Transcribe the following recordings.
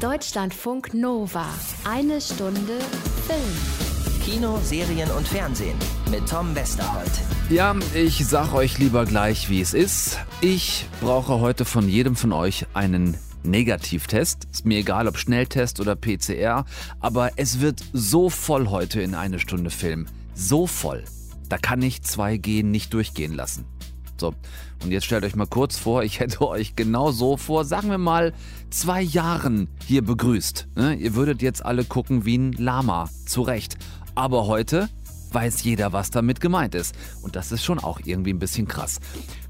Deutschlandfunk Nova. Eine Stunde Film. Kino, Serien und Fernsehen mit Tom Westerholt. Ja, ich sag euch lieber gleich, wie es ist. Ich brauche heute von jedem von euch einen Negativtest. Ist mir egal, ob Schnelltest oder PCR, aber es wird so voll heute in eine Stunde Film. So voll. Da kann ich 2G nicht durchgehen lassen. So, und jetzt stellt euch mal kurz vor, ich hätte euch genau so vor, sagen wir mal, zwei Jahren hier begrüßt. Ne? Ihr würdet jetzt alle gucken wie ein Lama, zu Recht. Aber heute weiß jeder, was damit gemeint ist. Und das ist schon auch irgendwie ein bisschen krass.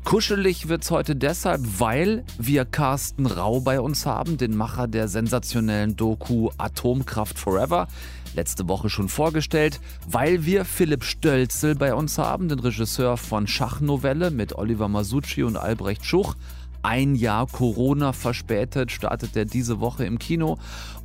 Kuschelig wird's heute deshalb, weil wir Carsten Rau bei uns haben, den Macher der sensationellen Doku Atomkraft Forever letzte Woche schon vorgestellt, weil wir Philipp Stölzel bei uns haben, den Regisseur von Schachnovelle mit Oliver Masucci und Albrecht Schuch. Ein Jahr Corona verspätet startet er diese Woche im Kino.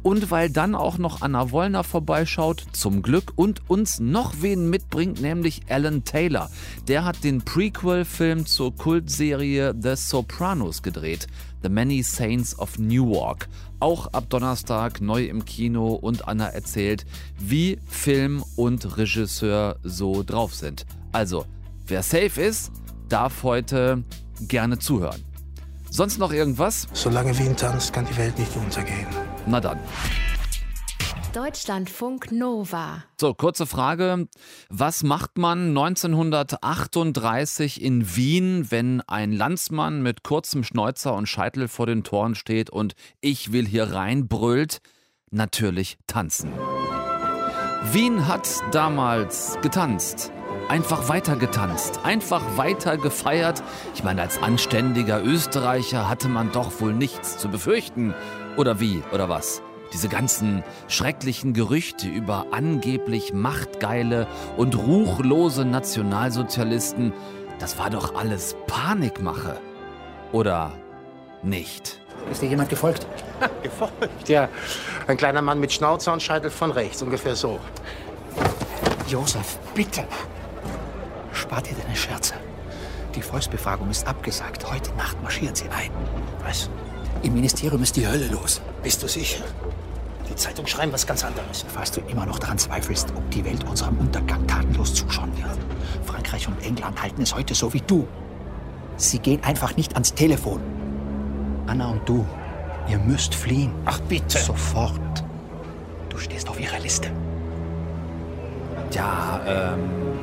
Und weil dann auch noch Anna Wollner vorbeischaut, zum Glück, und uns noch wen mitbringt, nämlich Alan Taylor. Der hat den Prequel-Film zur Kultserie The Sopranos gedreht. The Many Saints of Newark. Auch ab Donnerstag neu im Kino und Anna erzählt, wie Film und Regisseur so drauf sind. Also, wer safe ist, darf heute gerne zuhören. Sonst noch irgendwas? Solange Wien tanzt, kann die Welt nicht untergehen. Na dann. Deutschlandfunk Nova. So, kurze Frage. Was macht man 1938 in Wien, wenn ein Landsmann mit kurzem Schnäuzer und Scheitel vor den Toren steht und ich will hier rein brüllt? Natürlich tanzen. Wien hat damals getanzt. Einfach weiter getanzt, einfach weiter gefeiert. Ich meine, als anständiger Österreicher hatte man doch wohl nichts zu befürchten. Oder wie, oder was? Diese ganzen schrecklichen Gerüchte über angeblich machtgeile und ruchlose Nationalsozialisten, das war doch alles Panikmache. Oder nicht? Ist dir jemand gefolgt? Gefolgt, ja. Ein kleiner Mann mit Schnauzer und Scheitel von rechts, ungefähr so. Josef, bitte. Spar dir deine Scherze. Die Volksbefragung ist abgesagt. Heute Nacht marschieren sie ein. Was? Im Ministerium ist die Hölle los. Bist du sicher? Die Zeitungen schreiben was ganz anderes. Falls du immer noch daran zweifelst, ob die Welt unserem Untergang tatenlos zuschauen wird. Frankreich und England halten es heute so wie du. Sie gehen einfach nicht ans Telefon. Anna und du, ihr müsst fliehen. Ach bitte. Sofort. Du stehst auf ihrer Liste. Ja, ähm.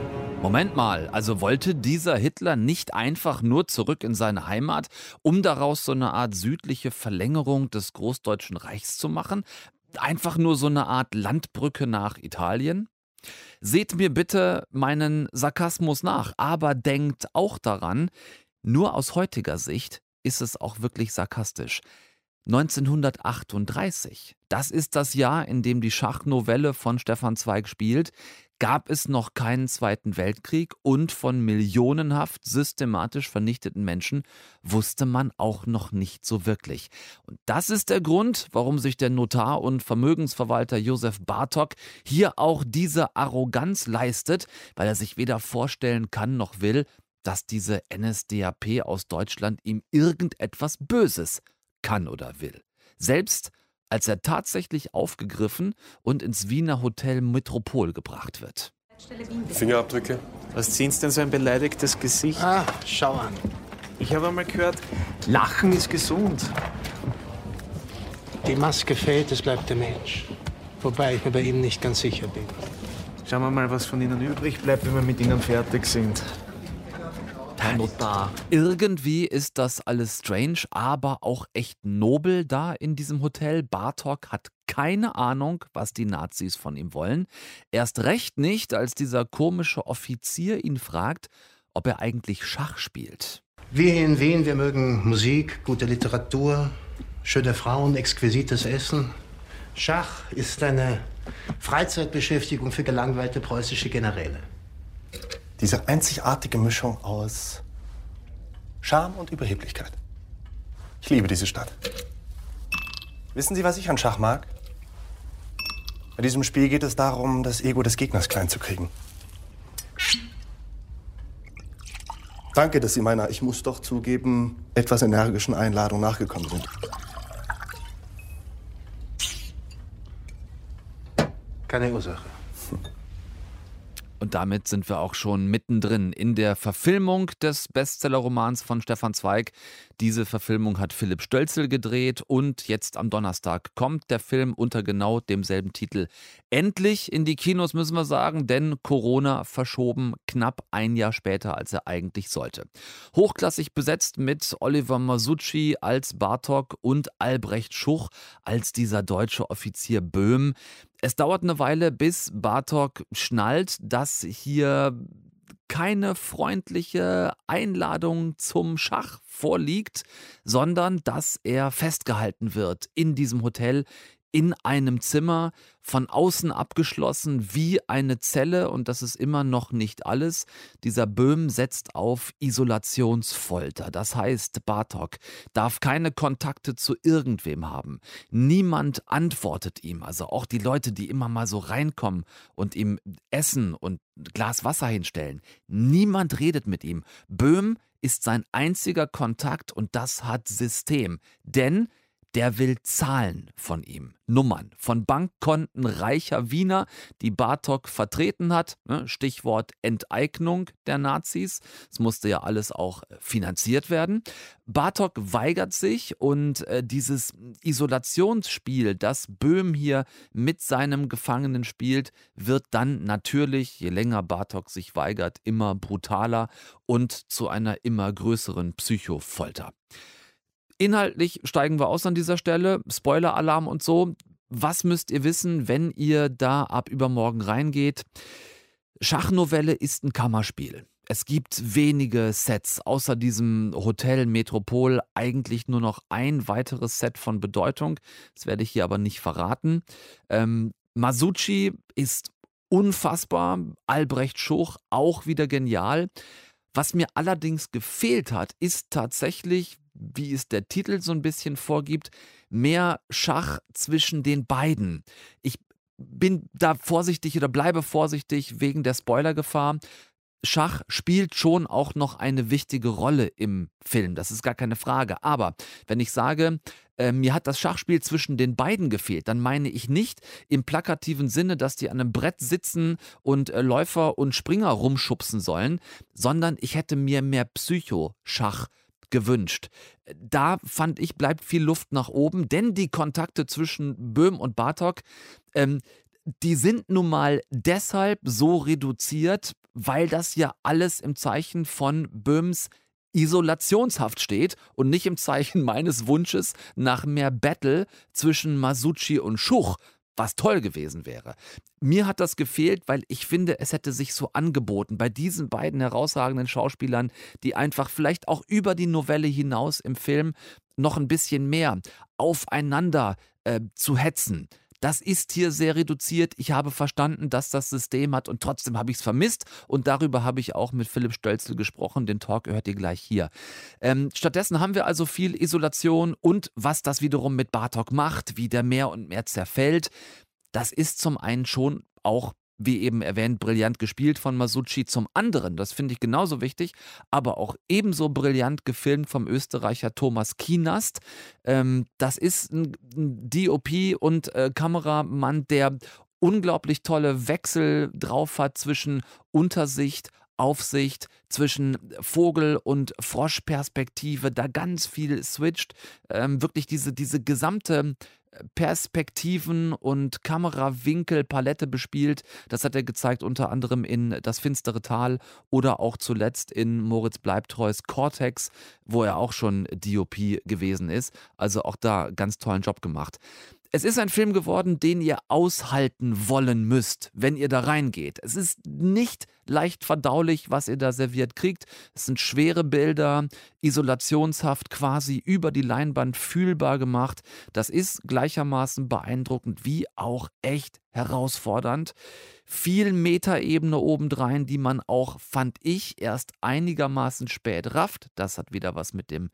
Moment mal, also wollte dieser Hitler nicht einfach nur zurück in seine Heimat, um daraus so eine Art südliche Verlängerung des Großdeutschen Reichs zu machen? Einfach nur so eine Art Landbrücke nach Italien? Seht mir bitte meinen Sarkasmus nach, aber denkt auch daran, nur aus heutiger Sicht ist es auch wirklich sarkastisch. 1938, das ist das Jahr, in dem die Schachnovelle von Stefan Zweig spielt, gab es noch keinen Zweiten Weltkrieg und von millionenhaft systematisch vernichteten Menschen wusste man auch noch nicht so wirklich. Und das ist der Grund, warum sich der Notar und Vermögensverwalter Josef Bartok hier auch diese Arroganz leistet, weil er sich weder vorstellen kann noch will, dass diese NSDAP aus Deutschland ihm irgendetwas Böses kann oder will. Selbst als er tatsächlich aufgegriffen und ins Wiener Hotel Metropol gebracht wird. Fingerabdrücke. Was ziehen Sie denn so ein beleidigtes Gesicht? Ah, schau an. Ich habe einmal gehört, Lachen ist gesund. Die Maske fällt, es bleibt der Mensch. Wobei ich mir bei Ihnen nicht ganz sicher bin. Schauen wir mal, was von Ihnen übrig bleibt, wenn wir mit Ihnen fertig sind. Herr Notar. Irgendwie ist das alles strange, aber auch echt nobel da in diesem Hotel. Bartok hat keine Ahnung, was die Nazis von ihm wollen. Erst recht nicht, als dieser komische Offizier ihn fragt, ob er eigentlich Schach spielt. Wir hier in Wien, wir mögen Musik, gute Literatur, schöne Frauen, exquisites Essen. Schach ist eine Freizeitbeschäftigung für gelangweilte preußische Generäle. Diese einzigartige Mischung aus Charme und Überheblichkeit. Ich liebe diese Stadt. Wissen Sie, was ich an Schach mag? Bei diesem Spiel geht es darum, das Ego des Gegners klein zu kriegen. Danke, dass Sie meiner, ich muss doch zugeben, etwas energischen Einladung nachgekommen sind. Keine Ursache. Und damit sind wir auch schon mittendrin in der Verfilmung des Bestsellerromans von Stefan Zweig. Diese Verfilmung hat Philipp Stölzel gedreht und jetzt am Donnerstag kommt der Film unter genau demselben Titel endlich in die Kinos, müssen wir sagen, denn Corona verschoben knapp ein Jahr später, als er eigentlich sollte. Hochklassig besetzt mit Oliver Masucci als Bartok und Albrecht Schuch als dieser deutsche Offizier Böhm. Es dauert eine Weile, bis Bartok schnallt, dass hier keine freundliche Einladung zum Schach vorliegt, sondern dass er festgehalten wird in diesem Hotel, in einem Zimmer, von außen abgeschlossen wie eine Zelle und das ist immer noch nicht alles. Dieser Böhm setzt auf Isolationsfolter. Das heißt, Bartok darf keine Kontakte zu irgendwem haben. Niemand antwortet ihm. Also auch die Leute, die immer mal so reinkommen und ihm Essen und Glas Wasser hinstellen. Niemand redet mit ihm. Böhm ist sein einziger Kontakt und das hat System. Denn der will Zahlen von ihm, Nummern von Bankkonten reicher Wiener, die Bartok vertreten hat. Ne, Stichwort Enteignung der Nazis. Es musste ja alles auch äh, finanziert werden. Bartok weigert sich und äh, dieses Isolationsspiel, das Böhm hier mit seinem Gefangenen spielt, wird dann natürlich, je länger Bartok sich weigert, immer brutaler und zu einer immer größeren Psychofolter. Inhaltlich steigen wir aus an dieser Stelle. Spoiler-Alarm und so. Was müsst ihr wissen, wenn ihr da ab übermorgen reingeht? Schachnovelle ist ein Kammerspiel. Es gibt wenige Sets, außer diesem Hotel Metropol eigentlich nur noch ein weiteres Set von Bedeutung. Das werde ich hier aber nicht verraten. Ähm, Masucci ist unfassbar, Albrecht Schuch auch wieder genial. Was mir allerdings gefehlt hat, ist tatsächlich, wie es der Titel so ein bisschen vorgibt, mehr Schach zwischen den beiden. Ich bin da vorsichtig oder bleibe vorsichtig wegen der Spoilergefahr. Schach spielt schon auch noch eine wichtige Rolle im Film, das ist gar keine Frage. Aber wenn ich sage, äh, mir hat das Schachspiel zwischen den beiden gefehlt, dann meine ich nicht im plakativen Sinne, dass die an einem Brett sitzen und äh, Läufer und Springer rumschubsen sollen, sondern ich hätte mir mehr Psychoschach gewünscht. Da fand ich, bleibt viel Luft nach oben, denn die Kontakte zwischen Böhm und Bartok, ähm, die sind nun mal deshalb so reduziert, weil das ja alles im Zeichen von Böhms Isolationshaft steht und nicht im Zeichen meines Wunsches nach mehr Battle zwischen Masucci und Schuch, was toll gewesen wäre. Mir hat das gefehlt, weil ich finde, es hätte sich so angeboten, bei diesen beiden herausragenden Schauspielern, die einfach vielleicht auch über die Novelle hinaus im Film noch ein bisschen mehr aufeinander äh, zu hetzen. Das ist hier sehr reduziert. Ich habe verstanden, dass das System hat und trotzdem habe ich es vermisst. Und darüber habe ich auch mit Philipp Stölzel gesprochen. Den Talk hört ihr gleich hier. Ähm, stattdessen haben wir also viel Isolation und was das wiederum mit Bartok macht, wie der mehr und mehr zerfällt. Das ist zum einen schon auch wie eben erwähnt, brillant gespielt von Masucci. Zum anderen, das finde ich genauso wichtig, aber auch ebenso brillant gefilmt vom Österreicher Thomas Kienast. Ähm, das ist ein DOP und äh, Kameramann, der unglaublich tolle Wechsel drauf hat zwischen Untersicht, Aufsicht, zwischen Vogel- und Froschperspektive, da ganz viel switcht. Ähm, wirklich diese, diese gesamte Perspektiven und Kamerawinkelpalette bespielt. Das hat er gezeigt unter anderem in Das finstere Tal oder auch zuletzt in Moritz Bleibtreus Cortex, wo er auch schon DOP gewesen ist. Also auch da ganz tollen Job gemacht. Es ist ein Film geworden, den ihr aushalten wollen müsst, wenn ihr da reingeht. Es ist nicht leicht verdaulich, was ihr da serviert kriegt. Es sind schwere Bilder, isolationshaft quasi über die Leinwand fühlbar gemacht. Das ist gleichermaßen beeindruckend wie auch echt herausfordernd. Viel Metaebene obendrein, die man auch, fand ich, erst einigermaßen spät rafft. Das hat wieder was mit dem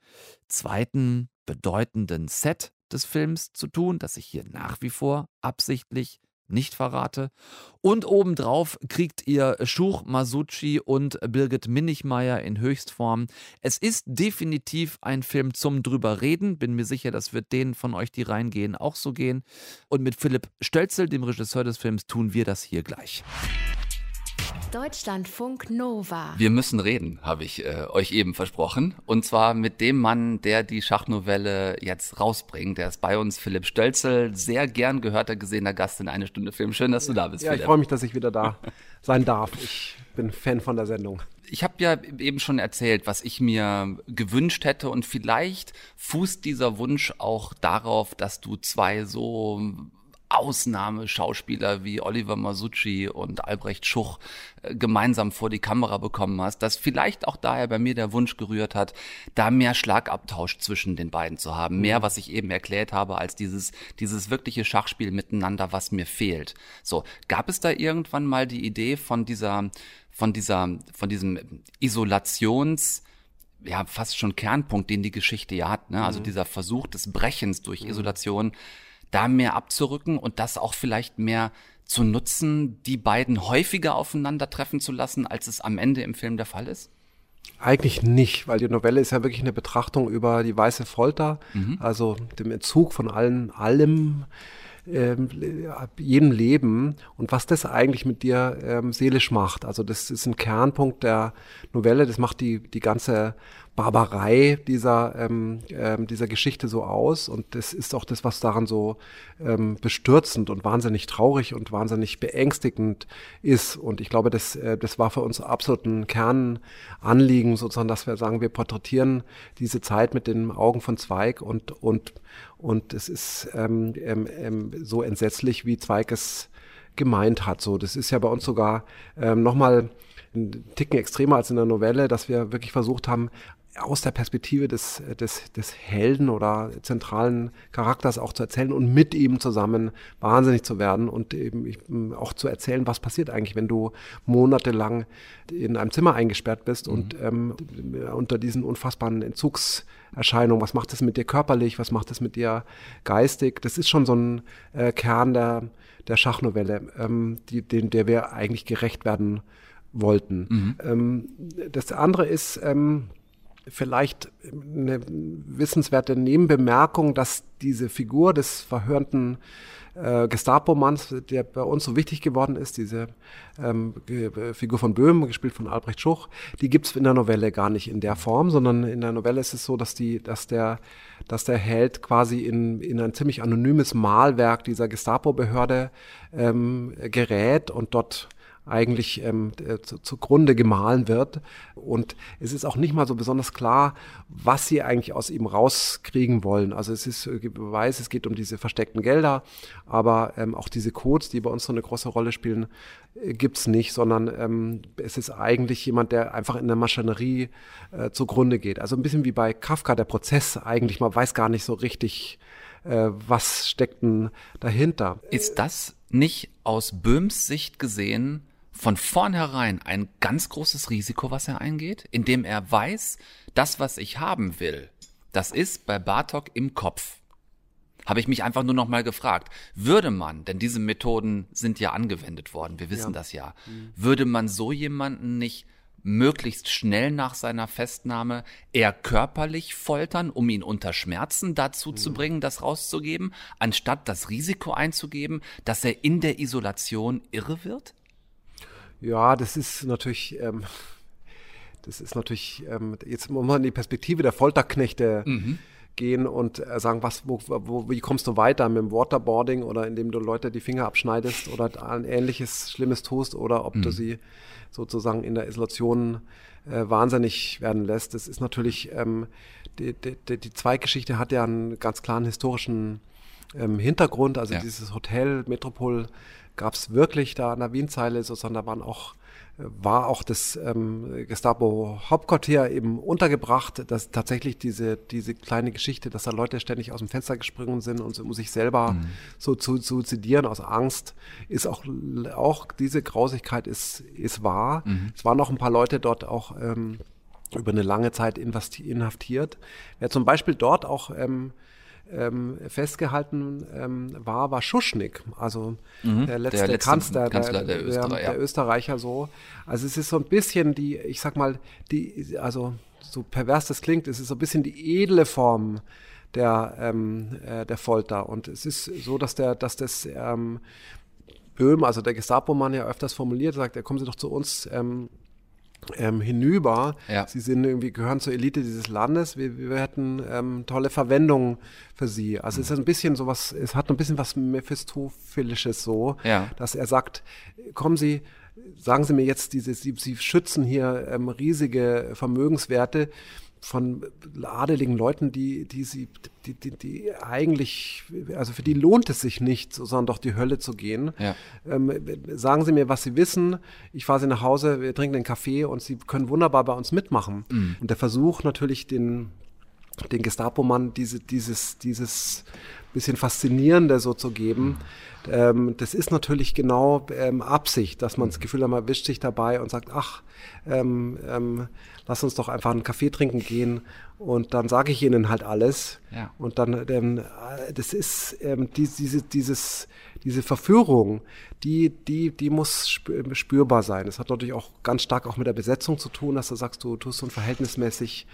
zweiten bedeutenden Set des Films zu tun, das ich hier nach wie vor absichtlich nicht verrate. Und obendrauf kriegt ihr Schuch Masucci und Birgit Minichmeier in Höchstform. Es ist definitiv ein Film zum drüber reden. Bin mir sicher, das wird denen von euch, die reingehen, auch so gehen. Und mit Philipp Stölzel, dem Regisseur des Films, tun wir das hier gleich. Deutschlandfunk Nova. Wir müssen reden, habe ich äh, euch eben versprochen. Und zwar mit dem Mann, der die Schachnovelle jetzt rausbringt. Der ist bei uns, Philipp Stölzel, sehr gern gehörter, gesehener Gast in eine Stunde Film. Schön, dass du da bist. Ja, Philipp. ich freue mich, dass ich wieder da sein darf. Ich bin Fan von der Sendung. Ich habe ja eben schon erzählt, was ich mir gewünscht hätte und vielleicht fußt dieser Wunsch auch darauf, dass du zwei so Ausnahmeschauspieler wie Oliver Masucci und Albrecht Schuch äh, gemeinsam vor die Kamera bekommen hast, dass vielleicht auch daher bei mir der Wunsch gerührt hat, da mehr Schlagabtausch zwischen den beiden zu haben. Mehr, was ich eben erklärt habe, als dieses, dieses wirkliche Schachspiel miteinander, was mir fehlt. So, gab es da irgendwann mal die Idee von dieser, von dieser, von diesem Isolations, ja, fast schon Kernpunkt, den die Geschichte ja hat, ne? Also dieser Versuch des Brechens durch Isolation, da mehr abzurücken und das auch vielleicht mehr zu nutzen, die beiden häufiger aufeinandertreffen zu lassen, als es am Ende im Film der Fall ist? Eigentlich nicht, weil die Novelle ist ja wirklich eine Betrachtung über die weiße Folter, also dem Entzug von allen, allem, ähm, jedem Leben und was das eigentlich mit dir ähm, seelisch macht. Also das ist ein Kernpunkt der Novelle, das macht die, die ganze Barbarei dieser, ähm, ähm, dieser Geschichte so aus. Und das ist auch das, was daran so ähm, bestürzend und wahnsinnig traurig und wahnsinnig beängstigend ist. Und ich glaube, das, äh, das war für uns absolut ein Kernanliegen, sozusagen, dass wir sagen, wir porträtieren diese Zeit mit den Augen von Zweig und, und, und es ist ähm, ähm, ähm, so entsetzlich, wie Zweig es gemeint hat. So, das ist ja bei uns sogar ähm, nochmal ein Ticken extremer als in der Novelle, dass wir wirklich versucht haben, aus der Perspektive des, des, des Helden oder zentralen Charakters auch zu erzählen und mit ihm zusammen wahnsinnig zu werden und eben auch zu erzählen, was passiert eigentlich, wenn du monatelang in einem Zimmer eingesperrt bist und ähm, unter diesen unfassbaren Entzugserscheinungen, was macht das mit dir körperlich, was macht das mit dir geistig? Das ist schon so ein äh, Kern der, der Schachnovelle, ähm, die, den, der wir eigentlich gerecht werden wollten. Ähm, das andere ist, ähm, vielleicht eine wissenswerte Nebenbemerkung, dass diese Figur des verhörnten äh, Gestapo-Manns, der bei uns so wichtig geworden ist, diese ähm, Ge- Figur von Böhm, gespielt von Albrecht Schuch, die gibt's in der Novelle gar nicht in der Form, sondern in der Novelle ist es so, dass die, dass der, dass der Held quasi in, in ein ziemlich anonymes Malwerk dieser Gestapo-Behörde ähm, gerät und dort eigentlich ähm, äh, zu, zugrunde gemahlen wird. Und es ist auch nicht mal so besonders klar, was sie eigentlich aus ihm rauskriegen wollen. Also es ist äh, Beweis, es geht um diese versteckten Gelder, aber ähm, auch diese Codes, die bei uns so eine große Rolle spielen, äh, gibt's nicht, sondern ähm, es ist eigentlich jemand, der einfach in der Maschinerie äh, zugrunde geht. Also ein bisschen wie bei Kafka, der Prozess eigentlich, man weiß gar nicht so richtig, äh, was steckt denn dahinter. Ist das nicht aus Böhms Sicht gesehen von vornherein ein ganz großes Risiko, was er eingeht, indem er weiß, das, was ich haben will, das ist bei Bartok im Kopf. Habe ich mich einfach nur noch mal gefragt, würde man, denn diese Methoden sind ja angewendet worden, wir wissen das ja, würde man so jemanden nicht möglichst schnell nach seiner Festnahme eher körperlich foltern, um ihn unter Schmerzen dazu zu bringen, das rauszugeben, anstatt das Risiko einzugeben, dass er in der Isolation irre wird? Ja, das ist natürlich, ähm, das ist natürlich, ähm, jetzt muss man in die Perspektive der Folterknechte gehen und äh, sagen, was, wo, wo, wie kommst du weiter mit dem Waterboarding oder indem du Leute die Finger abschneidest oder ein ähnliches Schlimmes tust oder ob du sie sozusagen in der Isolation äh, wahnsinnig werden lässt. Das ist natürlich, ähm, die, die, die die Zweiggeschichte hat ja einen ganz klaren historischen ähm, Hintergrund. Also Ja. dieses Hotel Metropol gab es wirklich da an der Wienzeile, sozusagen da waren auch äh, war auch das ähm, Gestapo Hauptquartier eben untergebracht, dass tatsächlich diese diese kleine Geschichte, dass da Leute ständig aus dem Fenster gesprungen sind und um sich selber so zu suizidieren aus Angst, ist auch auch diese Grausigkeit ist ist wahr. Es waren noch ein paar Leute dort auch ähm, über eine lange Zeit inhaftiert. Wer zum Beispiel dort auch ähm, ähm, festgehalten ähm, war, war Schuschnigg, also Mhm. der letzte, Der letzte Kanzler, Kanzler der der, Österreicher. der Österreicher so. Also es ist so ein bisschen die, ich sag mal, die, also so pervers das klingt, es ist so ein bisschen die edle Form der, ähm, äh, der Folter. Und es ist so, dass der, dass das ähm, Böhm, also der Gestapo-Mann ja öfters formuliert, sagt, ja, kommen Sie doch zu uns ähm, ähm, hinüber. Ja. Sie sind irgendwie, gehören zur Elite dieses Landes. Wir, wir hätten ähm, tolle Verwendung für Sie. Also es ist ein bisschen sowas, es hat ein bisschen was Mephistophelisches so, Ja. dass er sagt, kommen Sie, sagen Sie mir jetzt, diese, Sie, Sie schützen hier ähm, riesige Vermögenswerte von adeligen Leuten, die, die sie, die, die, die eigentlich, also für die lohnt es sich nicht, sondern doch die Hölle zu gehen. Ja. Ähm, sagen Sie mir, was Sie wissen. Ich fahre Sie nach Hause, wir trinken einen Kaffee und Sie können wunderbar bei uns mitmachen. Und der Versuch natürlich den, den Gestapo-Mann diese, dieses, dieses bisschen Faszinierende so zu geben, ähm, das ist natürlich genau ähm, Absicht, dass man das Gefühl hat, man erwischt sich dabei und sagt, ach, ähm, ähm, lass uns doch einfach einen Kaffee trinken gehen und dann sage ich ihnen halt alles. Ja. Und dann, ähm, äh, das ist ähm, die, diese, dieses, diese Verführung, die, die, die muss spür- spürbar sein. Das hat natürlich auch ganz stark auch mit der Besetzung zu tun, dass du sagst, du tust so einen verhältnismäßig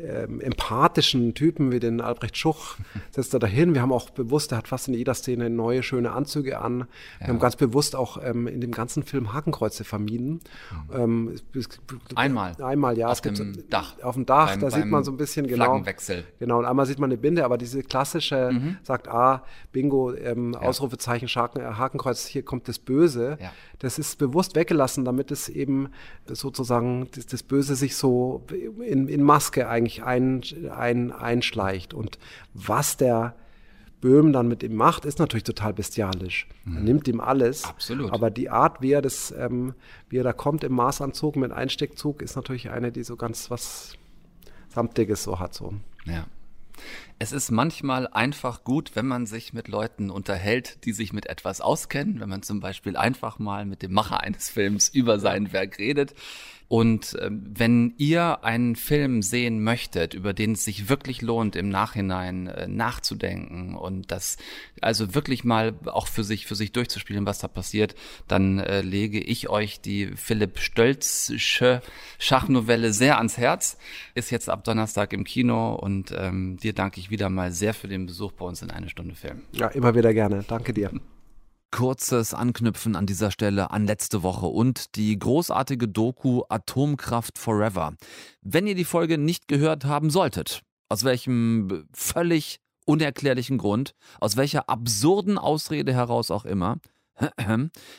ähm, empathischen Typen wie den Albrecht Schuch, setzt er dahin. Wir haben auch bewusst, er hat fast in jeder Szene neue, schöne Anzüge an. Wir haben ganz bewusst auch ähm, in dem ganzen Film Hakenkreuze vermieden. Ähm, es- es- Einmal. Einmal, ja. Auf Es gibt dem Dach. Auf dem Dach, Beim- da sieht man so ein bisschen genau. Flaggenwechsel. Genau, und einmal sieht man eine Binde, aber diese klassische Mhm. sagt, ah, Bingo, ähm, Ausrufezeichen, Schaken, äh, Hakenkreuz, hier kommt das Böse. Ja. Das ist bewusst weggelassen, damit es eben sozusagen das, das Böse sich so in, in Maske eigentlich ein, ein, einschleicht. Und was der Böhm dann mit ihm macht, ist natürlich total bestialisch. Er nimmt ihm alles. Mhm. Absolut. Aber die Art, wie er das, ähm, wie er da kommt im Maßanzug mit Einsteckzug, ist natürlich eine, die so ganz was Samtiges so hat. So. Ja. Es ist manchmal einfach gut, wenn man sich mit Leuten unterhält, die sich mit etwas auskennen, wenn man zum Beispiel einfach mal mit dem Macher eines Films über sein Werk redet. Und ähm, wenn ihr einen Film sehen möchtet, über den es sich wirklich lohnt, im Nachhinein äh, nachzudenken und das also wirklich mal auch für sich für sich durchzuspielen, was da passiert, dann äh, lege ich euch die Philipp Stölzsche Schachnovelle sehr ans Herz. Ist jetzt ab Donnerstag im Kino und ähm, dir danke ich wieder mal sehr für den Besuch bei uns in eine Stunde Film. Ja, immer wieder gerne. Danke dir. Kurzes Anknüpfen an dieser Stelle an letzte Woche und die großartige Doku Atomkraft Forever. Wenn ihr die Folge nicht gehört haben solltet, aus welchem völlig unerklärlichen Grund, aus welcher absurden Ausrede heraus auch immer,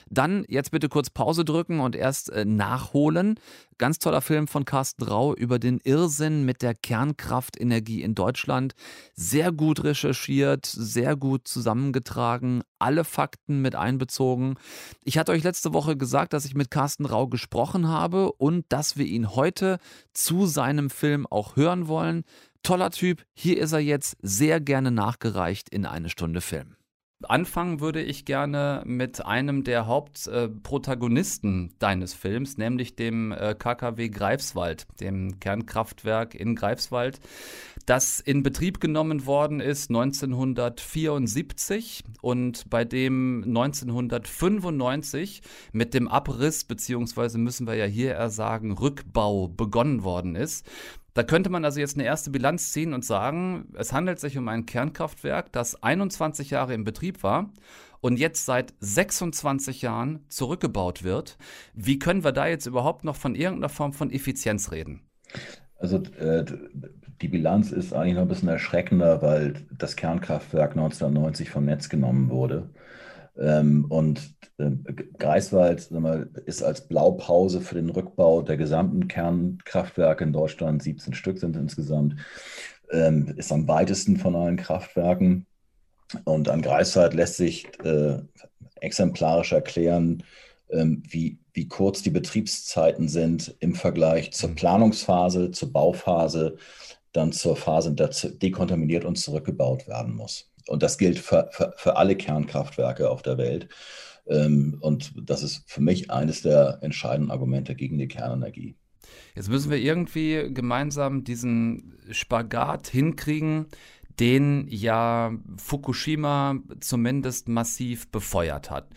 dann jetzt bitte kurz Pause drücken und erst äh, nachholen. Ganz toller Film von Carsten Rau über den Irrsinn mit der Kernkraftenergie in Deutschland. Sehr gut recherchiert, sehr gut zusammengetragen, alle Fakten mit einbezogen. Ich hatte euch letzte Woche gesagt, dass ich mit Carsten Rau gesprochen habe und dass wir ihn heute zu seinem Film auch hören wollen. Toller Typ, hier ist er jetzt sehr gerne nachgereicht in eine Stunde Film. Anfangen würde ich gerne mit einem der Hauptprotagonisten deines Films, nämlich dem äh, KKW Greifswald, dem Kernkraftwerk in Greifswald, das in Betrieb genommen worden ist 1974 und bei dem 1995 mit dem Abriss, beziehungsweise müssen wir ja hier eher sagen, Rückbau begonnen worden ist. Da könnte man also jetzt eine erste Bilanz ziehen und sagen, es handelt sich um ein Kernkraftwerk, das 21 Jahre in Betrieb war und jetzt seit 26 Jahren zurückgebaut wird. Wie können wir da jetzt überhaupt noch von irgendeiner Form von Effizienz reden? Also äh, die Bilanz ist eigentlich noch ein bisschen erschreckender, weil das Kernkraftwerk 1990 vom Netz genommen wurde. Ähm, und äh, Greifswald mal, ist als Blaupause für den Rückbau der gesamten Kernkraftwerke in Deutschland, 17 Stück sind insgesamt, ähm, ist am weitesten von allen Kraftwerken. Und an Greifswald lässt sich äh, exemplarisch erklären, ähm, wie, wie kurz die Betriebszeiten sind im Vergleich zur Planungsphase, zur Bauphase, dann zur Phase, in der dekontaminiert und zurückgebaut werden muss. Und das gilt für, für, für alle Kernkraftwerke auf der Welt. Ähm, und das ist für mich eines der entscheidenden Argumente gegen die Kernenergie. Jetzt müssen wir irgendwie gemeinsam diesen Spagat hinkriegen, den ja Fukushima zumindest massiv befeuert hat.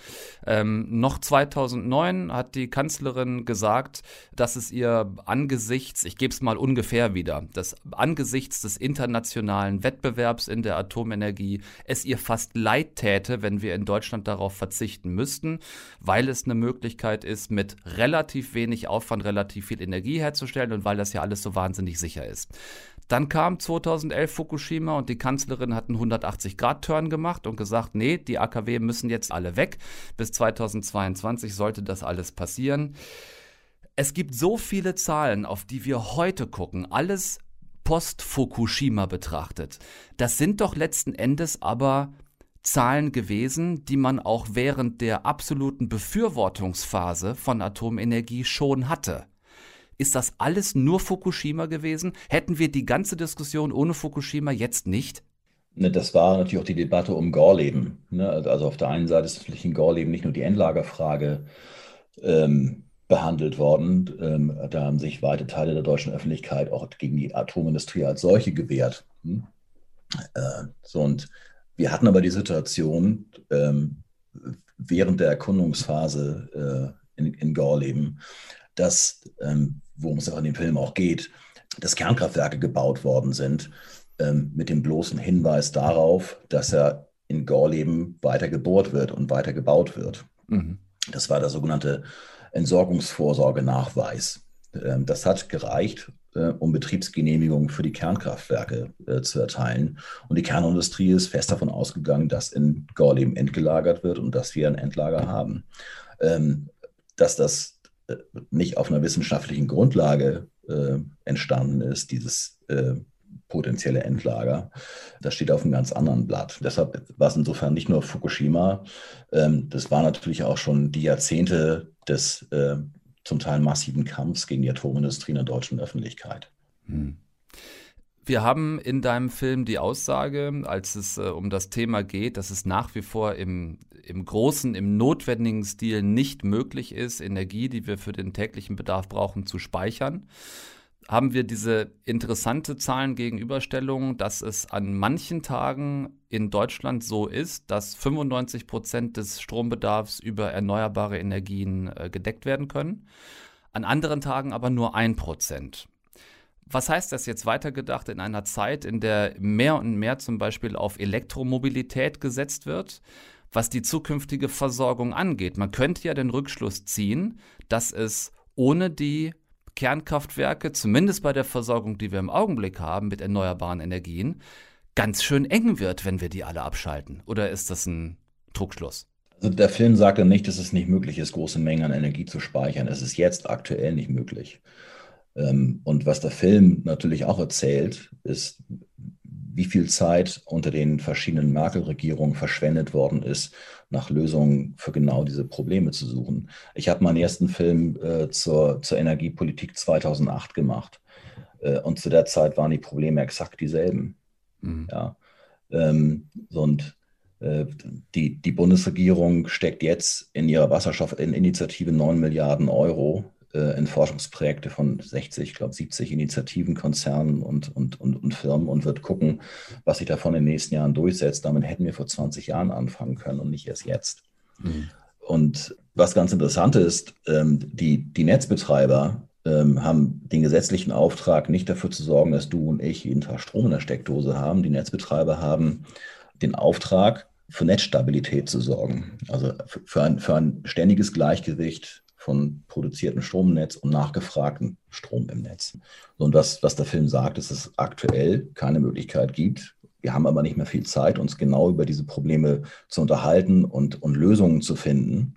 Ähm, noch 2009 hat die Kanzlerin gesagt, dass es ihr angesichts, ich gebe es mal ungefähr wieder, dass angesichts des internationalen Wettbewerbs in der Atomenergie es ihr fast leid täte, wenn wir in Deutschland darauf verzichten müssten, weil es eine Möglichkeit ist, mit relativ wenig Aufwand relativ viel Energie herzustellen und weil das ja alles so wahnsinnig sicher ist. Dann kam 2011 Fukushima und die Kanzlerin hat einen 180-Grad-Turn gemacht und gesagt, nee, die AKW müssen jetzt alle weg. Bis 2022 sollte das alles passieren. Es gibt so viele Zahlen, auf die wir heute gucken, alles post-Fukushima betrachtet. Das sind doch letzten Endes aber Zahlen gewesen, die man auch während der absoluten Befürwortungsphase von Atomenergie schon hatte. Ist das alles nur Fukushima gewesen? Hätten wir die ganze Diskussion ohne Fukushima jetzt nicht? Ne, das war natürlich auch die Debatte um Gorleben. Ne? Also auf der einen Seite ist natürlich in Gorleben nicht nur die Endlagerfrage ähm, behandelt worden. Ähm, da haben sich weite Teile der deutschen Öffentlichkeit auch gegen die Atomindustrie als solche gewehrt. Hm? Äh, so, und wir hatten aber die Situation ähm, während der Erkundungsphase äh, in, in Gorleben, dass, ähm, worum es auch in dem Film auch geht, dass Kernkraftwerke gebaut worden sind, ähm, mit dem bloßen Hinweis darauf, dass er in Gorleben weiter gebohrt wird und weiter gebaut wird. Mhm. Das war der sogenannte Entsorgungsvorsorgenachweis. Ähm, das hat gereicht, äh, um Betriebsgenehmigungen für die Kernkraftwerke äh, zu erteilen. Und die Kernindustrie ist fest davon ausgegangen, dass in Gorleben entgelagert wird und dass wir ein Endlager haben. Dass das nicht auf einer wissenschaftlichen Grundlage äh, entstanden ist, dieses äh, potenzielle Endlager. Das steht auf einem ganz anderen Blatt. Deshalb war es insofern nicht nur Fukushima, ähm, das war natürlich auch schon die Jahrzehnte des äh, zum Teil massiven Kampfs gegen die Atomindustrie in der deutschen Öffentlichkeit. Hm. Wir haben in deinem Film die Aussage, als es äh, um das Thema geht, dass es nach wie vor im, im großen, im notwendigen Stil nicht möglich ist, Energie, die wir für den täglichen Bedarf brauchen, zu speichern haben wir diese interessante Zahlengegenüberstellung, dass es an manchen Tagen in Deutschland so ist, dass 95 Prozent des Strombedarfs über erneuerbare Energien äh, gedeckt werden können, an anderen Tagen aber nur ein Prozent. Was heißt das jetzt weitergedacht in einer Zeit, in der mehr und mehr zum Beispiel auf Elektromobilität gesetzt wird, was die zukünftige Versorgung angeht? Man könnte ja den Rückschluss ziehen, dass es ohne die Kernkraftwerke, zumindest bei der Versorgung, die wir im Augenblick haben mit erneuerbaren Energien, ganz schön eng wird, wenn wir die alle abschalten. Oder ist das ein Trugschluss? Also der Film sagt ja nicht, dass es nicht möglich ist, große Mengen an Energie zu speichern. Es ist jetzt aktuell nicht möglich. Ähm, und was der Film natürlich auch erzählt, ist, wie viel Zeit unter den verschiedenen Merkel-Regierungen verschwendet worden ist, nach Lösungen für genau diese Probleme zu suchen. Ich habe meinen ersten Film äh, zur, zur Energiepolitik 2008 gemacht. Äh, und zu der Zeit waren die Probleme exakt dieselben. Mhm. Ja. Ähm, und äh, die, die Bundesregierung steckt jetzt in ihrer Wasserstoffinitiative 9 Milliarden Euro äh, in Forschungsprojekte von 60, ich glaube 70 Initiativen, Konzernen und, und, und, und Firmen und wird gucken, was sich davon in den nächsten Jahren durchsetzt. Damit hätten wir vor 20 Jahren anfangen können und nicht erst jetzt. Mhm. Und was ganz interessant ist, ähm, die, die Netzbetreiber ähm, haben den gesetzlichen Auftrag, nicht dafür zu sorgen, dass du und ich jeden Tag Strom in der Steckdose haben. Die Netzbetreiber haben den Auftrag, für Netzstabilität zu sorgen. Also für ein, für ein ständiges Gleichgewicht von produziertem Strom im Netz und nachgefragten Strom im Netz. Und das, was der Film sagt, ist, dass es aktuell keine Möglichkeit gibt. Wir haben aber nicht mehr viel Zeit, uns genau über diese Probleme zu unterhalten und, und Lösungen zu finden.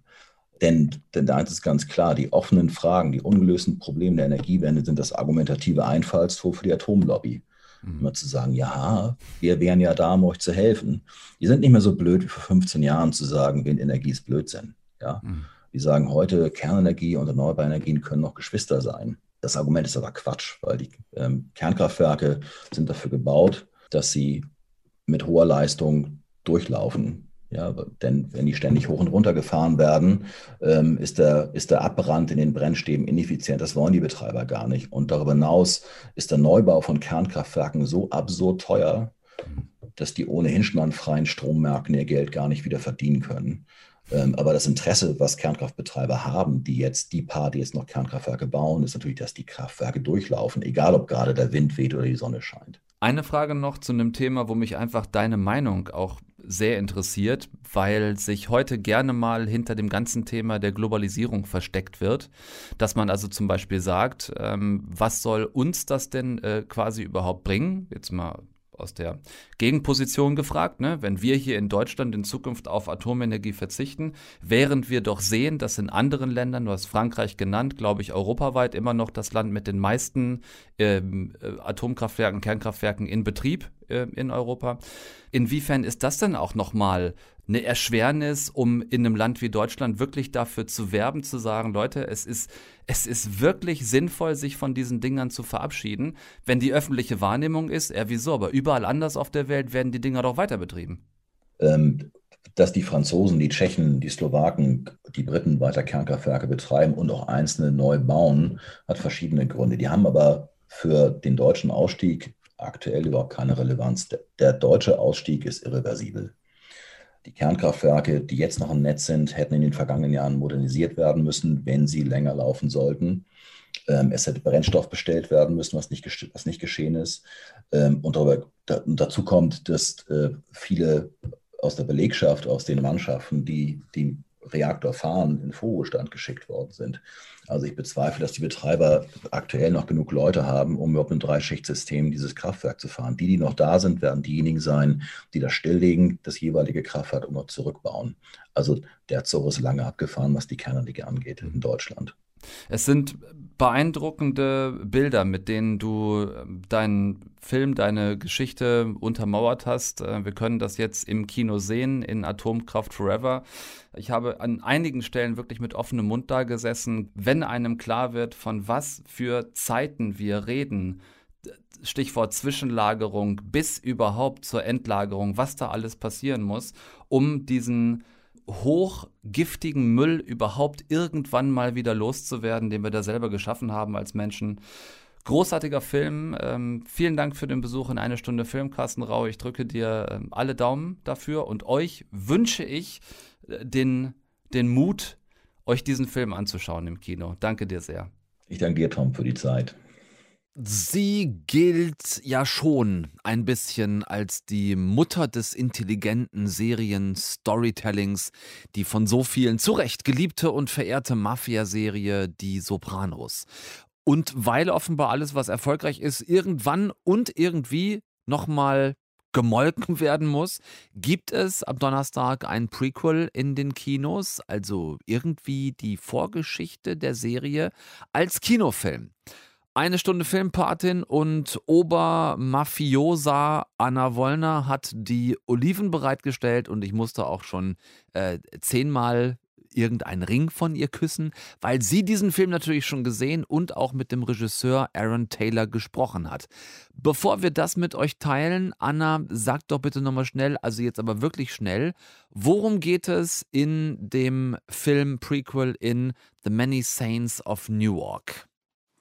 Denn, denn da ist ganz klar, die offenen Fragen, die ungelösten Probleme der Energiewende sind das argumentative Einfallstor für die Atomlobby. Mhm. Immer zu sagen, ja, wir wären ja da, um euch zu helfen. Die sind nicht mehr so blöd wie vor 15 Jahren zu sagen, Windenergie ist Blödsinn. Ja. Mhm. Die sagen heute, Kernenergie und erneuerbare Energien können noch Geschwister sein. Das Argument ist aber Quatsch, weil die ähm, Kernkraftwerke sind dafür gebaut, dass sie mit hoher Leistung durchlaufen. Ja, denn wenn die ständig hoch und runter gefahren werden, ähm, ist, der, ist der Abbrand in den Brennstäben ineffizient. Das wollen die Betreiber gar nicht. Und darüber hinaus ist der Neubau von Kernkraftwerken so absurd teuer, dass die ohnehin schon an freien Strommärkten ihr Geld gar nicht wieder verdienen können. Ähm, aber das Interesse, was Kernkraftbetreiber haben, die jetzt die paar, die jetzt noch Kernkraftwerke bauen, ist natürlich, dass die Kraftwerke durchlaufen, egal ob gerade der Wind weht oder die Sonne scheint. Eine Frage noch zu einem Thema, wo mich einfach deine Meinung auch sehr interessiert, weil sich heute gerne mal hinter dem ganzen Thema der Globalisierung versteckt wird. Dass man also zum Beispiel sagt, ähm, was soll uns das denn äh, quasi überhaupt bringen? Jetzt mal aus der Gegenposition gefragt, ne? wenn wir hier in Deutschland in Zukunft auf Atomenergie verzichten, während wir doch sehen, dass in anderen Ländern, du hast Frankreich genannt, glaube ich, europaweit immer noch das Land mit den meisten ähm, äh, Atomkraftwerken, Kernkraftwerken in Betrieb äh, in Europa. Inwiefern ist das denn auch nochmal eine Erschwernis, um in einem Land wie Deutschland wirklich dafür zu werben, zu sagen, Leute, es ist, es ist wirklich sinnvoll, sich von diesen Dingern zu verabschieden, wenn die öffentliche Wahrnehmung ist, ja wieso, aber überall anders auf der Welt werden die Dinger doch weiter betrieben. Ähm, dass die Franzosen, die Tschechen, die Slowaken, die Briten weiter Kernkraftwerke betreiben und auch einzelne neu bauen, hat verschiedene Gründe. Die haben aber für den deutschen Ausstieg aktuell überhaupt keine Relevanz. Der, der deutsche Ausstieg ist irreversibel. Die Kernkraftwerke, die jetzt noch im Netz sind, hätten in den vergangenen Jahren modernisiert werden müssen, wenn sie länger laufen sollten. Ähm, es hätte Brennstoff bestellt werden müssen, was nicht, was nicht geschehen ist. Ähm, und darüber, da, dazu kommt, dass äh, viele aus der Belegschaft, aus den Mannschaften, die die Reaktor fahren, in Vorruhestand geschickt worden sind. Also ich bezweifle, dass die Betreiber aktuell noch genug Leute haben, um überhaupt ein Dreischichtsystem dieses Kraftwerk zu fahren. Die, die noch da sind, werden diejenigen sein, die das stilllegen, das jeweilige Kraftwerk und noch zurückbauen. Also der Zug ist lange abgefahren, was die Kernenergie angeht in Deutschland. Es sind beeindruckende Bilder, mit denen du ähm, deinen Film, deine Geschichte untermauert hast. Äh, wir können das jetzt im Kino sehen in Atomkraft Forever. Ich habe an einigen Stellen wirklich mit offenem Mund da gesessen, wenn einem klar wird, von was für Zeiten wir reden. Stichwort Zwischenlagerung bis überhaupt zur Endlagerung, was da alles passieren muss, um diesen hochgiftigen Müll überhaupt irgendwann mal wieder loszuwerden, den wir da selber geschaffen haben als Menschen. Großartiger Film. Ähm, vielen Dank für den Besuch in eine Stunde Filmkastenrau. Ich drücke dir ähm, alle Daumen dafür und euch wünsche ich äh, den, den Mut, euch diesen Film anzuschauen im Kino. Danke dir sehr. Ich danke dir, Tom, für die Zeit. Sie gilt ja schon ein bisschen als die Mutter des intelligenten Serien-Storytellings, die von so vielen zu Recht geliebte und verehrte Mafia-Serie Die Sopranos. Und weil offenbar alles, was erfolgreich ist, irgendwann und irgendwie nochmal gemolken werden muss, gibt es am Donnerstag ein Prequel in den Kinos, also irgendwie die Vorgeschichte der Serie als Kinofilm. Eine Stunde Filmpatin und Obermafiosa Anna Wollner hat die Oliven bereitgestellt und ich musste auch schon äh, zehnmal irgendeinen Ring von ihr küssen, weil sie diesen Film natürlich schon gesehen und auch mit dem Regisseur Aaron Taylor gesprochen hat. Bevor wir das mit euch teilen, Anna, sag doch bitte nochmal schnell, also jetzt aber wirklich schnell, worum geht es in dem Film Prequel in The Many Saints of Newark?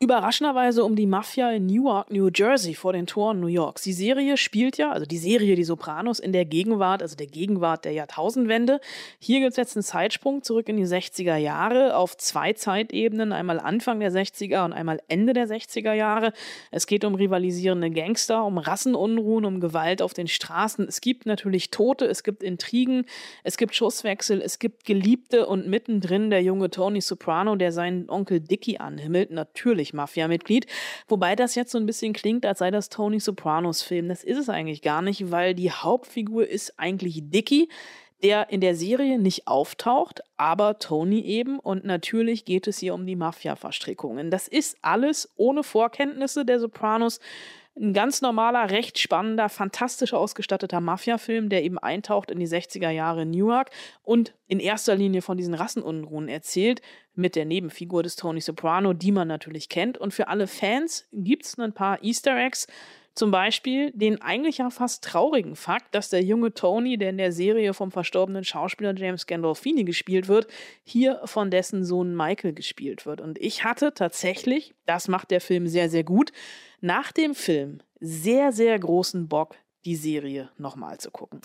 Überraschenderweise um die Mafia in Newark, New Jersey, vor den Toren New Yorks. Die Serie spielt ja, also die Serie Die Sopranos, in der Gegenwart, also der Gegenwart der Jahrtausendwende. Hier gibt es jetzt einen Zeitsprung zurück in die 60er Jahre auf zwei Zeitebenen, einmal Anfang der 60er und einmal Ende der 60er Jahre. Es geht um rivalisierende Gangster, um Rassenunruhen, um Gewalt auf den Straßen. Es gibt natürlich Tote, es gibt Intrigen, es gibt Schusswechsel, es gibt Geliebte und mittendrin der junge Tony Soprano, der seinen Onkel Dicky anhimmelt. Natürlich Mafia-Mitglied. Wobei das jetzt so ein bisschen klingt, als sei das Tony Sopranos Film. Das ist es eigentlich gar nicht, weil die Hauptfigur ist eigentlich Dicky der in der Serie nicht auftaucht, aber Tony eben. Und natürlich geht es hier um die Mafia-Verstrickungen. Das ist alles ohne Vorkenntnisse der Sopranos ein ganz normaler, recht spannender, fantastisch ausgestatteter Mafia-Film, der eben eintaucht in die 60er Jahre in Newark und in erster Linie von diesen Rassenunruhen erzählt, mit der Nebenfigur des Tony Soprano, die man natürlich kennt. Und für alle Fans gibt es ein paar Easter Eggs. Zum Beispiel den eigentlich ja fast traurigen Fakt, dass der junge Tony, der in der Serie vom verstorbenen Schauspieler James Gandolfini gespielt wird, hier von dessen Sohn Michael gespielt wird. Und ich hatte tatsächlich, das macht der Film sehr, sehr gut, nach dem Film sehr, sehr großen Bock, die Serie nochmal zu gucken.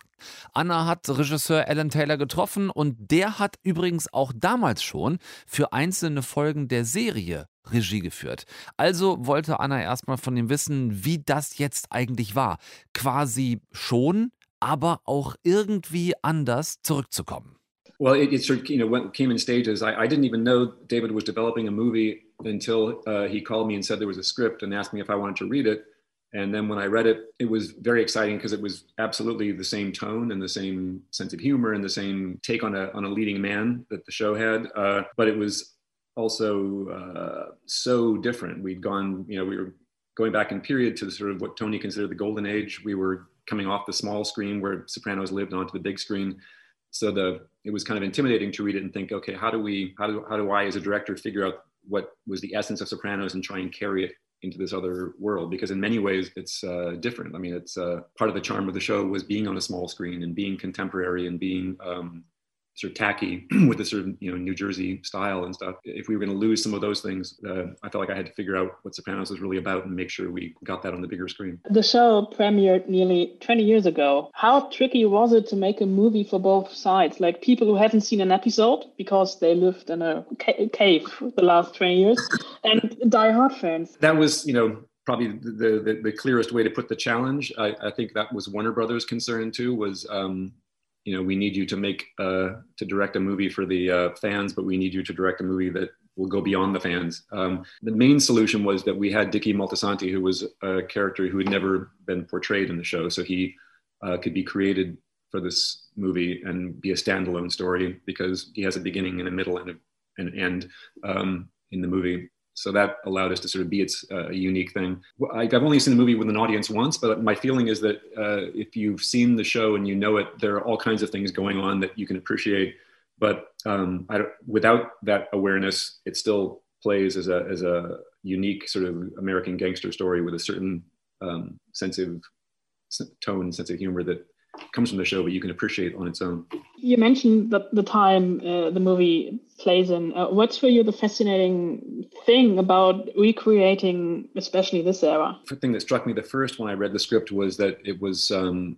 Anna hat Regisseur Alan Taylor getroffen und der hat übrigens auch damals schon für einzelne Folgen der Serie Regie geführt. Also wollte Anna erstmal von ihm wissen, wie das jetzt eigentlich war. Quasi schon, aber auch irgendwie anders zurückzukommen. Well, it, it sort of you know came in stages. I, I, didn't even know David was developing a movie until uh, he called me and said there was a script and asked me if I wanted to read it. And then when I read it, it was very exciting because it was absolutely the same tone and the same sense of humor and the same take on a on a leading man that the show had. Uh, but it was also uh, so different. We'd gone, you know, we were going back in period to sort of what Tony considered the golden age. We were coming off the small screen where Sopranos lived onto the big screen. So the it was kind of intimidating to read it and think, okay, how do we, how do, how do I as a director figure out what was the essence of Sopranos and try and carry it into this other world because in many ways it's uh, different. I mean, it's uh, part of the charm of the show was being on a small screen and being contemporary and being um, sort of tacky with the sort of you know New Jersey style and stuff. If we were going to lose some of those things, uh, I felt like I had to figure out what Sopranos was really about and make sure we got that on the bigger screen. The show premiered nearly 20 years ago. How tricky was it to make a movie for both sides? Like people who haven't seen an episode because they lived in a ca- cave the last 20 years, and die-hard fans. That was you know probably the, the, the, clearest way to put the challenge. I, I, think that was Warner Brothers' concern too. Was um, you know, we need you to make uh, to direct a movie for the uh, fans, but we need you to direct a movie that will go beyond the fans. Um, the main solution was that we had Dicky Moltisanti, who was a character who had never been portrayed in the show, so he uh, could be created for this movie and be a standalone story because he has a beginning and a middle and a, an end um, in the movie so that allowed us to sort of be its uh, unique thing. I've only seen the movie with an audience once, but my feeling is that uh, if you've seen the show and you know it, there are all kinds of things going on that you can appreciate. But um, without that awareness, it still plays as a as a unique sort of American gangster story with a certain um, sense of tone, sense of humor that comes from the show, but you can appreciate on its own. You mentioned that the time uh, the movie plays in. Uh, what's for you the fascinating thing about recreating, especially this era? The thing that struck me the first when I read the script was that it was um,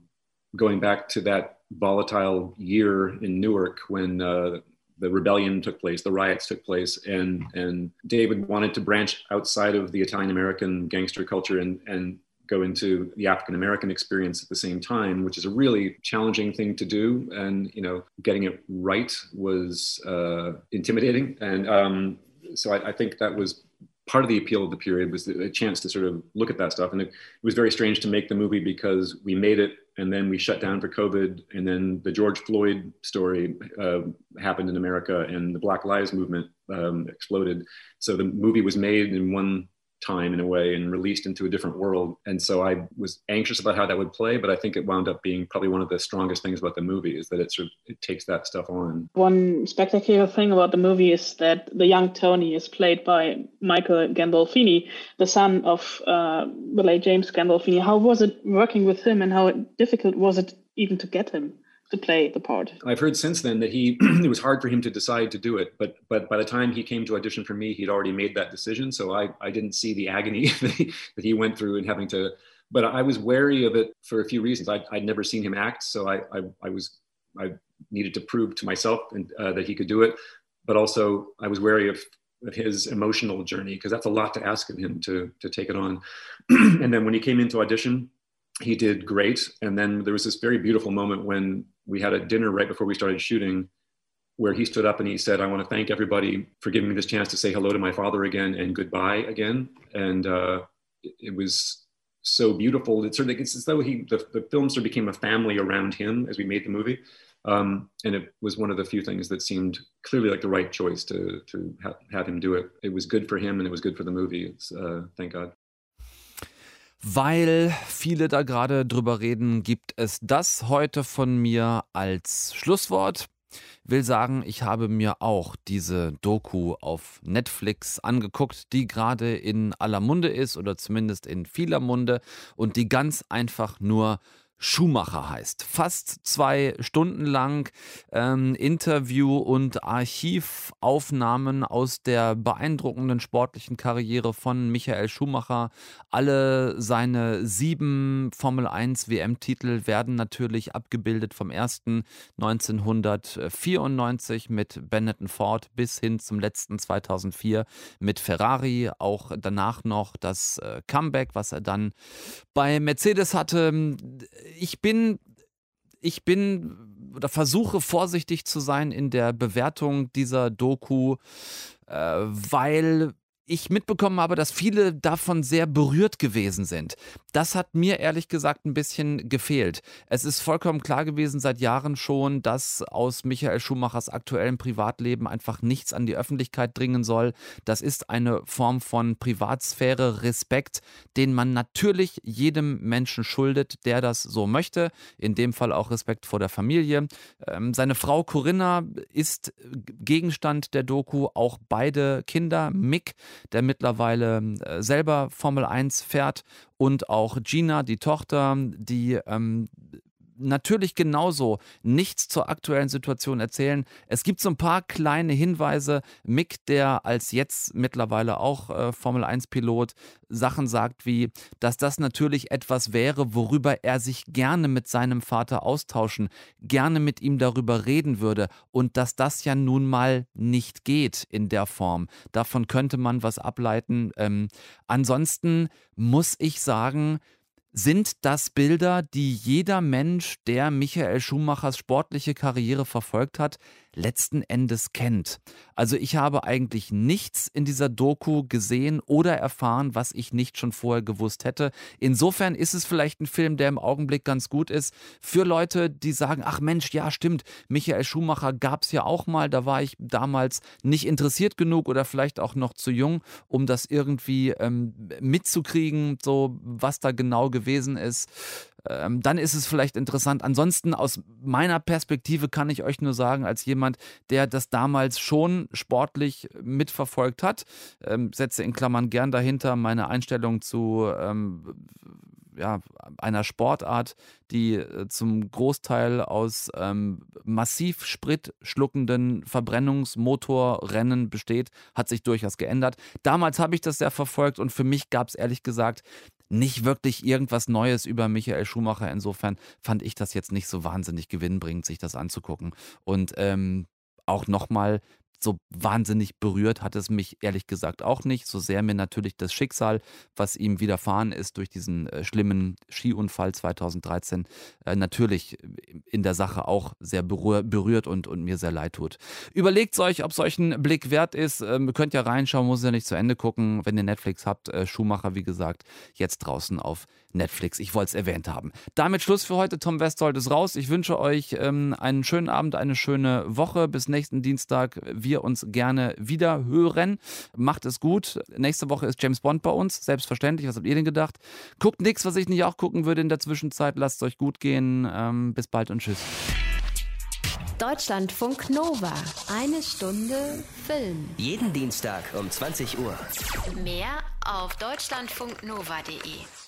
going back to that volatile year in Newark when uh, the rebellion took place, the riots took place, and and David wanted to branch outside of the Italian American gangster culture and and go into the African American experience at the same time, which is a really challenging thing to do. And you know, getting it right was uh, intimidating. And um, so I, I, think that was part of the appeal of the period was a chance to sort of look at that stuff. And it, it was very strange to make the movie because we made it and then we shut down for COVID, and then the George Floyd story uh, happened in America, and the Black Lives Movement um, exploded. So the movie was made in one time in a way and released into a different world. And so I was anxious about how that would play, but I think it wound up being probably one of the strongest things about the movie is that it sort of it takes that stuff on. One spectacular thing about the movie is that the young Tony is played by Michael Gandolfini, the son of uh, the late James Gandolfini. How was it working with him and how difficult was it even to get him? To play the part. I've heard since then that he it was hard for him to decide to do it, but but by the time he came to audition for me, he'd already made that decision. So I I didn't see the agony that he, that he went through in having to. But I was wary of it for a few reasons. I, I'd never seen him act, so I I, I was I needed to prove to myself and, uh, that he could do it. But also I was wary of of his emotional journey because that's a lot to ask of him to to take it on. and then when he came into audition, he did great. And then there was this very beautiful moment when we had a dinner right before we started shooting where he stood up and he said, I want to thank everybody for giving me this chance to say hello to my father again and goodbye again. And uh, it was so beautiful. It's sort of it's as though he the, the film sort of became a family around him as we made the movie. Um, and it was one of the few things that seemed clearly like the right choice to to ha- have him do it. It was good for him and it was good for the movie. Uh, thank God. Weil viele da gerade drüber reden, gibt es das heute von mir als Schlusswort. Will sagen, ich habe mir auch diese Doku auf Netflix angeguckt, die gerade in aller Munde ist oder zumindest in vieler Munde und die ganz einfach nur Schumacher heißt. Fast zwei Stunden lang ähm, Interview und Archivaufnahmen aus der beeindruckenden sportlichen Karriere von Michael Schumacher. Alle seine sieben Formel 1 WM-Titel werden natürlich abgebildet vom ersten 1994 mit Benetton Ford bis hin zum letzten 2004 mit Ferrari. Auch danach noch das äh, Comeback, was er dann bei Mercedes hatte ich bin, ich bin oder versuche vorsichtig zu sein in der Bewertung dieser Doku, äh, weil ich mitbekommen habe, dass viele davon sehr berührt gewesen sind. Das hat mir ehrlich gesagt ein bisschen gefehlt. Es ist vollkommen klar gewesen seit Jahren schon, dass aus Michael Schumachers aktuellem Privatleben einfach nichts an die Öffentlichkeit dringen soll. Das ist eine Form von Privatsphäre, Respekt, den man natürlich jedem Menschen schuldet, der das so möchte. In dem Fall auch Respekt vor der Familie. Ähm, seine Frau Corinna ist Gegenstand der Doku, auch beide Kinder, Mick der mittlerweile äh, selber Formel 1 fährt und auch Gina, die Tochter, die ähm, natürlich genauso nichts zur aktuellen Situation erzählen. Es gibt so ein paar kleine Hinweise. Mick, der als jetzt mittlerweile auch äh, Formel 1-Pilot Sachen sagt, wie, dass das natürlich etwas wäre, worüber er sich gerne mit seinem Vater austauschen, gerne mit ihm darüber reden würde und dass das ja nun mal nicht geht in der Form. Davon könnte man was ableiten. Ähm, ansonsten muss ich sagen, sind das Bilder, die jeder Mensch, der Michael Schumachers sportliche Karriere verfolgt hat, letzten Endes kennt. Also ich habe eigentlich nichts in dieser Doku gesehen oder erfahren, was ich nicht schon vorher gewusst hätte. Insofern ist es vielleicht ein Film, der im Augenblick ganz gut ist für Leute, die sagen, ach Mensch, ja stimmt, Michael Schumacher gab es ja auch mal, da war ich damals nicht interessiert genug oder vielleicht auch noch zu jung, um das irgendwie ähm, mitzukriegen, so was da genau gewesen ist ähm, dann ist es vielleicht interessant. Ansonsten aus meiner Perspektive kann ich euch nur sagen, als jemand, der das damals schon sportlich mitverfolgt hat, ähm, setze in Klammern gern dahinter meine Einstellung zu ähm, ja, einer Sportart, die äh, zum Großteil aus ähm, massiv Sprit schluckenden Verbrennungsmotorrennen besteht, hat sich durchaus geändert. Damals habe ich das sehr verfolgt und für mich gab es ehrlich gesagt nicht wirklich irgendwas Neues über Michael Schumacher. Insofern fand ich das jetzt nicht so wahnsinnig gewinnbringend, sich das anzugucken. Und ähm, auch nochmal so wahnsinnig berührt hat es mich ehrlich gesagt auch nicht. So sehr mir natürlich das Schicksal, was ihm widerfahren ist durch diesen äh, schlimmen Skiunfall 2013, äh, natürlich in der Sache auch sehr berührt und, und mir sehr leid tut. Überlegt euch, ob es euch ein Blick wert ist. Ähm, ihr könnt ja reinschauen, muss ja nicht zu Ende gucken. Wenn ihr Netflix habt, äh, Schumacher, wie gesagt, jetzt draußen auf Netflix. Ich wollte es erwähnt haben. Damit Schluss für heute. Tom Westholt ist raus. Ich wünsche euch ähm, einen schönen Abend, eine schöne Woche. Bis nächsten Dienstag. Wir uns gerne wieder hören. Macht es gut. Nächste Woche ist James Bond bei uns. Selbstverständlich. Was habt ihr denn gedacht? Guckt nichts, was ich nicht auch gucken würde in der Zwischenzeit. Lasst es euch gut gehen. Ähm, bis bald und tschüss. Deutschlandfunk Nova. Eine Stunde Film. Jeden Dienstag um 20 Uhr. Mehr auf deutschlandfunknova.de.